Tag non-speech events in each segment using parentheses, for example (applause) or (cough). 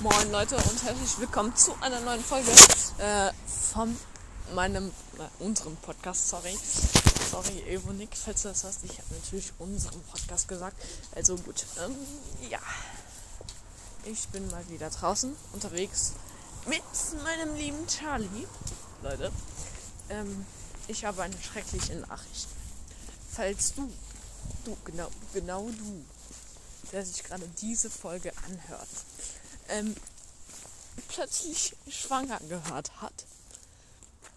Moin Leute und herzlich willkommen zu einer neuen Folge äh, von meinem, äh, unserem Podcast, sorry. Sorry, Evonik, falls du das hast. Ich habe natürlich unserem Podcast gesagt. Also gut, ähm, ja. Ich bin mal wieder draußen unterwegs mit meinem lieben Charlie. Leute, ähm, ich habe eine schreckliche Nachricht. Falls du, du, genau, genau du, der sich gerade diese Folge anhört, ähm, plötzlich schwanger gehört hat,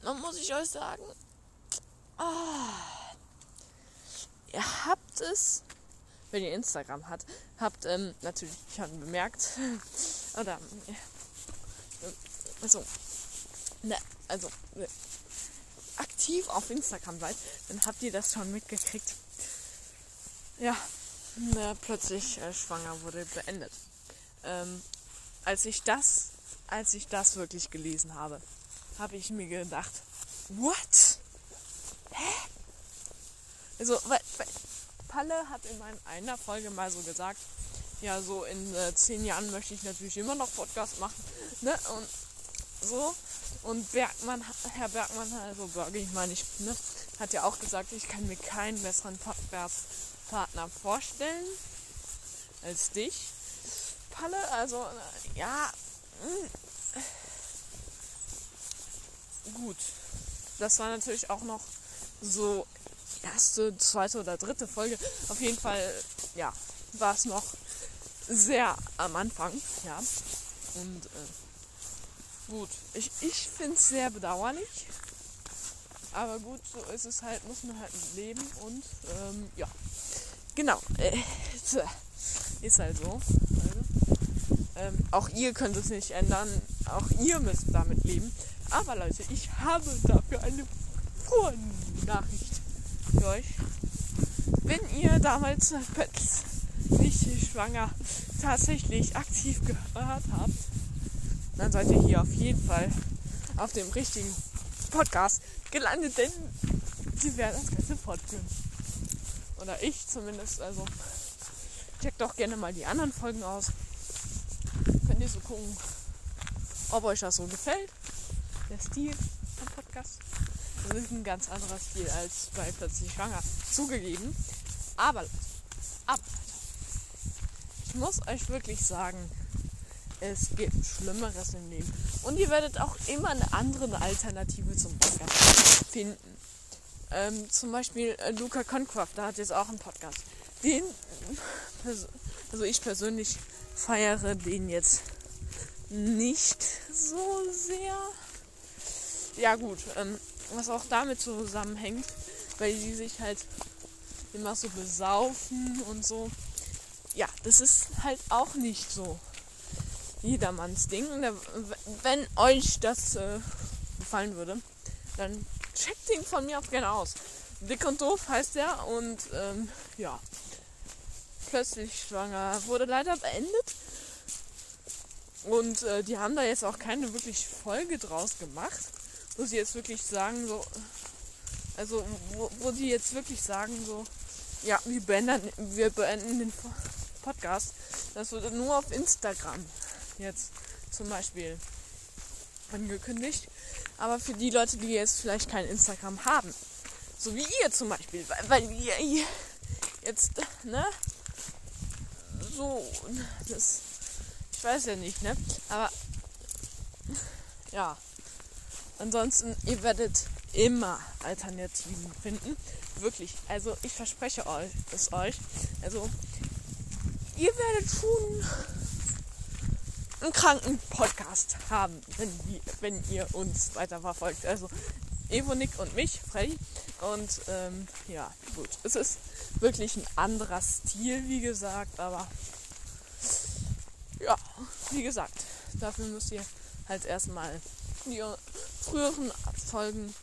dann muss ich euch sagen, ah, ihr habt es, wenn ihr Instagram habt, habt ähm, natürlich schon bemerkt, (laughs) oder, äh, also, ne, also, äh, aktiv auf Instagram seid, dann habt ihr das schon mitgekriegt. Ja, ne, plötzlich äh, schwanger wurde beendet. Ähm, als ich das, als ich das wirklich gelesen habe, habe ich mir gedacht, what? Hä? Also, weil, weil Palle hat in einer Folge mal so gesagt, ja, so in äh, zehn Jahren möchte ich natürlich immer noch Podcast machen, ne? Und so. Und Bergmann, Herr Bergmann, also Bergi, ich meine, ich, ne, hat ja auch gesagt, ich kann mir keinen besseren Podcast-Partner vorstellen als dich. Palle. Also, ja. Hm. Gut. Das war natürlich auch noch so erste, zweite oder dritte Folge. Auf jeden Fall, ja, war es noch sehr am Anfang, ja. Und äh, gut, ich, ich finde es sehr bedauerlich. Aber gut, so ist es halt, muss man halt leben und ähm, ja. Genau. Äh, ist halt so. Ähm, auch ihr könnt es nicht ändern. Auch ihr müsst damit leben. Aber Leute, ich habe dafür eine frohe Nachricht für euch. Wenn ihr damals nicht schwanger tatsächlich aktiv gehört habt, dann seid ihr hier auf jeden Fall auf dem richtigen Podcast gelandet, denn sie werden das Ganze fortführen. Oder ich zumindest. Also checkt doch gerne mal die anderen Folgen aus so gucken, ob euch das so gefällt. Der Stil vom Podcast. Das ist ein ganz anderer Stil als bei Plötzlich Schwanger. Zugegeben. Aber, aber, ich muss euch wirklich sagen, es gibt Schlimmeres im Leben. Und ihr werdet auch immer eine andere Alternative zum Podcast finden. Ähm, zum Beispiel äh, Luca Concraft, da hat jetzt auch einen Podcast. Den, also ich persönlich feiere den jetzt nicht so sehr. Ja gut, ähm, was auch damit zusammenhängt, weil die sich halt immer so besaufen und so. Ja, das ist halt auch nicht so jedermanns Ding. Wenn euch das äh, gefallen würde, dann checkt den von mir auch gerne aus. Dick und doof heißt der und ähm, ja, plötzlich schwanger. Wurde leider beendet. Und äh, die haben da jetzt auch keine wirklich Folge draus gemacht, wo sie jetzt wirklich sagen, so, also wo, wo die jetzt wirklich sagen, so, ja, wir beenden, wir beenden den Podcast. Das wurde nur auf Instagram jetzt zum Beispiel angekündigt. Aber für die Leute, die jetzt vielleicht kein Instagram haben, so wie ihr zum Beispiel, weil, weil ihr jetzt, ne, so. Das, ich weiß ja nicht, ne? Aber ja. Ansonsten, ihr werdet immer Alternativen finden. Wirklich. Also ich verspreche euch es euch. Also ihr werdet schon einen kranken Podcast haben, wenn, wenn ihr uns weiter verfolgt. Also Evo, Nick und mich, Freddy. Und ähm, ja, gut. Es ist wirklich ein anderer Stil, wie gesagt, aber ja, wie gesagt, dafür müsst ihr halt erstmal die früheren Folgen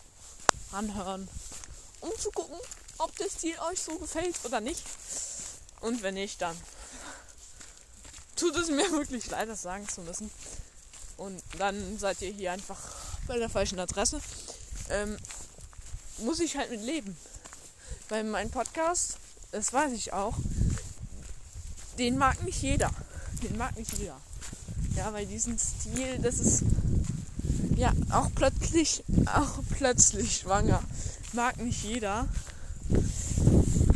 anhören, um zu gucken, ob der Stil euch so gefällt oder nicht. Und wenn nicht, dann tut es mir (laughs) wirklich leid, das sagen zu müssen. Und dann seid ihr hier einfach bei der falschen Adresse. Ähm, muss ich halt mit leben. Weil mein Podcast, das weiß ich auch, den mag nicht jeder. Den mag nicht jeder. Ja, weil diesen Stil, das ist ja auch plötzlich, auch plötzlich schwanger. Mag nicht jeder.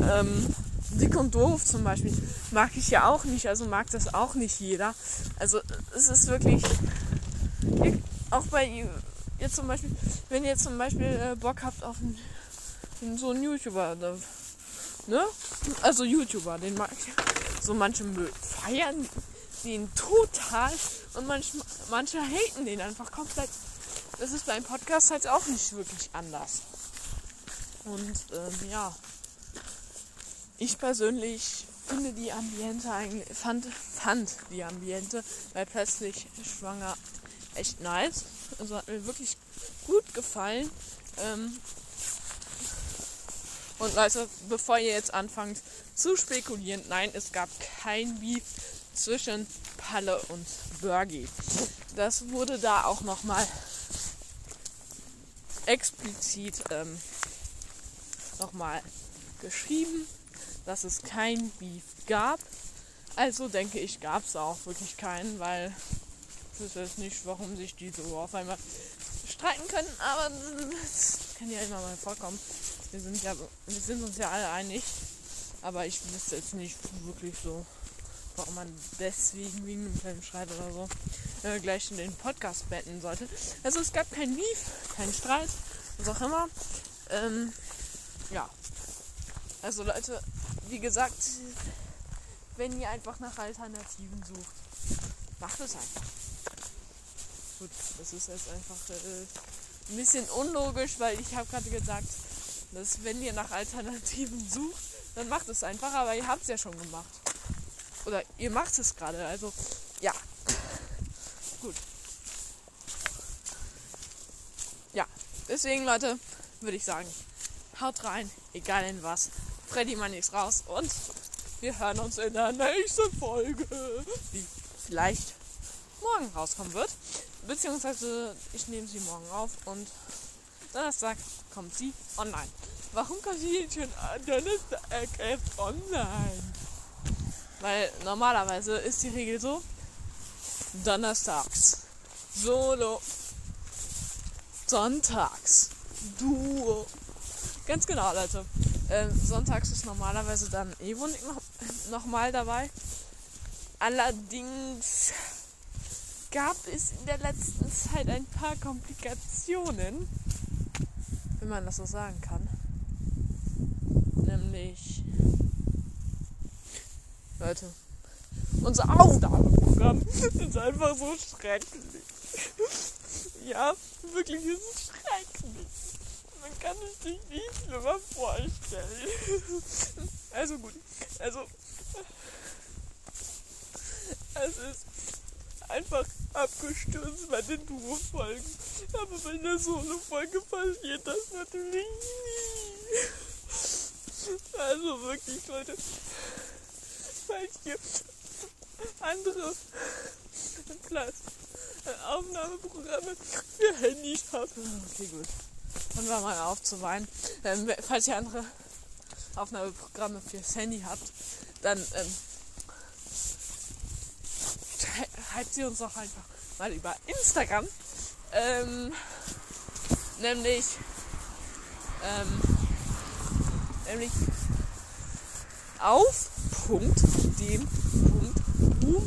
Ähm, Dick und doof zum Beispiel mag ich ja auch nicht, also mag das auch nicht jeder. Also es ist wirklich auch bei jetzt zum Beispiel, wenn ihr zum Beispiel äh, Bock habt auf einen, so einen YouTuber, ne? Also YouTuber, den mag ich. So manche feiern den total und manche, manche haten den einfach komplett. Das ist beim Podcast halt auch nicht wirklich anders. Und ähm, ja, ich persönlich finde die Ambiente eigentlich, fand, fand die Ambiente bei plötzlich schwanger echt nice. Also hat mir wirklich gut gefallen. Ähm, und Leute, bevor ihr jetzt anfangt zu spekulieren, nein, es gab kein Beef zwischen Palle und Bergi. Das wurde da auch nochmal explizit ähm, nochmal geschrieben, dass es kein Beef gab. Also denke ich, gab es auch wirklich keinen, weil ich weiß jetzt nicht, warum sich die so auf einmal streiten können, aber das kann ja immer mal vorkommen. Wir sind ja, wir sind uns ja alle einig, aber ich wüsste jetzt nicht wirklich so, warum man deswegen wegen einem kleinen Streit oder so äh, gleich in den Podcast betten sollte. Also es gab kein Beef, keinen Streit, was auch immer. Ähm, ja. Also Leute, wie gesagt, wenn ihr einfach nach Alternativen sucht, macht es einfach. Gut, das ist jetzt einfach äh, ein bisschen unlogisch, weil ich habe gerade gesagt, dass wenn ihr nach Alternativen sucht, dann macht es einfach, aber ihr habt es ja schon gemacht. Oder ihr macht es gerade, also ja. Gut. Ja, deswegen Leute, würde ich sagen, haut rein, egal in was. Freddy mal nichts raus und wir hören uns in der nächsten Folge, die vielleicht morgen rauskommen wird. Beziehungsweise ich nehme sie morgen auf und Donnerstag kommt sie online. Warum kommt sie jetzt schon Donnerstag erst online? Weil normalerweise ist die Regel so, Donnerstags Solo, Sonntags Duo. Ganz genau, Leute. Ähm, sonntags ist normalerweise dann Evonik noch, noch mal dabei. Allerdings gab es in der letzten Zeit ein paar Komplikationen, wenn man das so sagen kann. Nämlich, Leute, unser Aufnahmeprogramm (laughs) ist einfach so schrecklich. ja, wirklich, es ist schrecklich. Man kann es sich nicht schlimmer vorstellen. also gut, also es ist einfach abgestürzt bei den Duo-Folgen. Aber bei der Solo-Folge passiert das natürlich nie. Also wirklich, Leute, falls ihr andere Platz Aufnahmeprogramme für Handys habt. Okay, gut. Dann war mal auf zu weinen. Ähm, falls ihr andere Aufnahmeprogramme fürs Handy habt, dann ähm, schreibt sie uns doch einfach mal über Instagram. Ähm, nämlich, ähm, nämlich auf Punkt, dem Punkt, U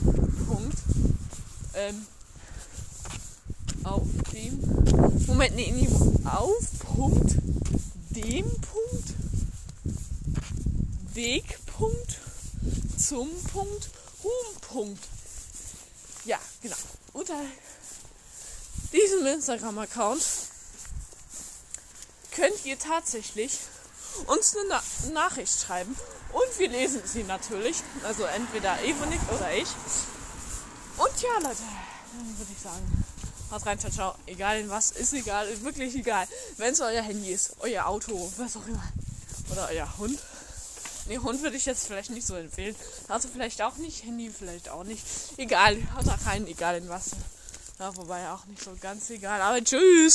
Punkt, ähm, auf dem, Moment, nee, nee, auf Punkt, dem Punkt, Wegpunkt, zum Punkt, Hum Punkt ja, genau. Unter diesem Instagram-Account könnt ihr tatsächlich uns eine Na Nachricht schreiben und wir lesen sie natürlich. Also entweder Evonik oder ich. Und ja, Leute, dann würde ich sagen, haut rein, ciao, ciao. Egal in was, ist egal, ist wirklich egal. Wenn es euer Handy ist, euer Auto, was auch immer. Oder euer Hund. Ne, Hund würde ich jetzt vielleicht nicht so empfehlen. Also vielleicht auch nicht, Handy vielleicht auch nicht. Egal, auch keinen, egal in was. Ja, wobei auch nicht so ganz egal. Aber tschüss!